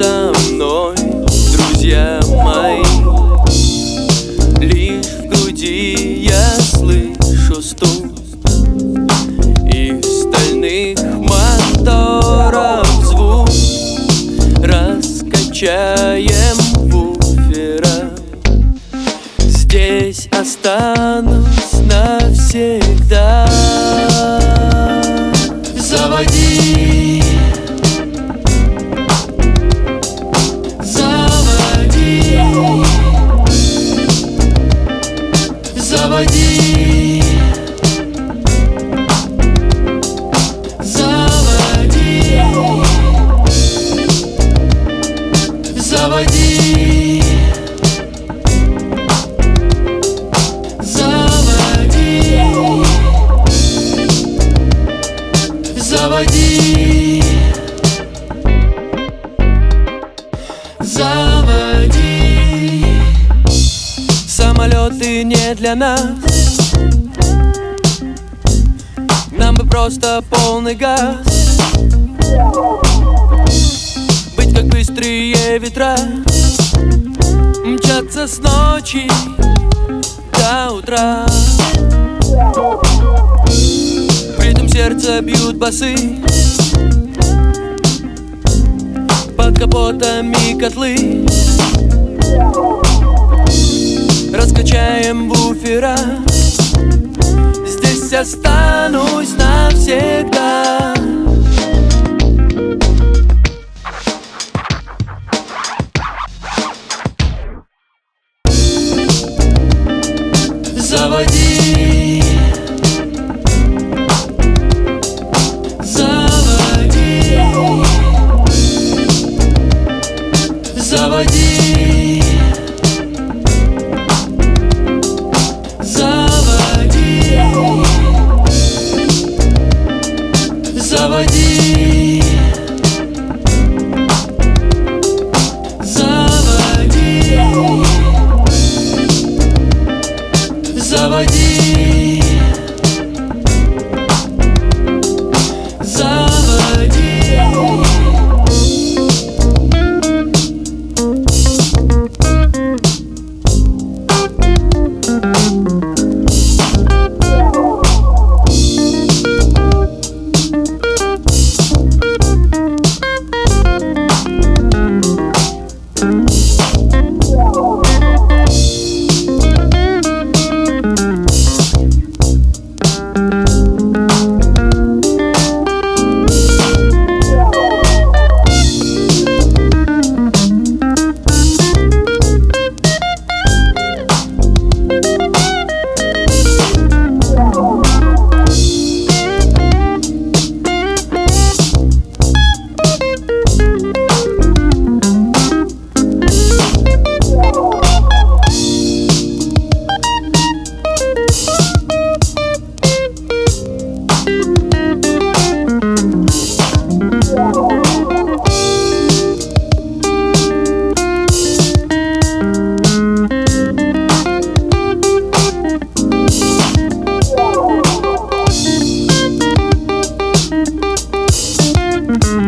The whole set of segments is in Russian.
со мной, друзья мои. Лишь в груди я слышу стук И стальных моторов звук. Раскачаем буфера. Здесь останусь навсегда. Заводи. Самолеты не для нас. Нам бы просто полный газ. Быть как быстрые ветра. Мчаться с ночи до утра. В ритм сердца бьют басы капотами котлы. Раскачаем буфера. Здесь останусь навсегда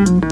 Mm-hmm.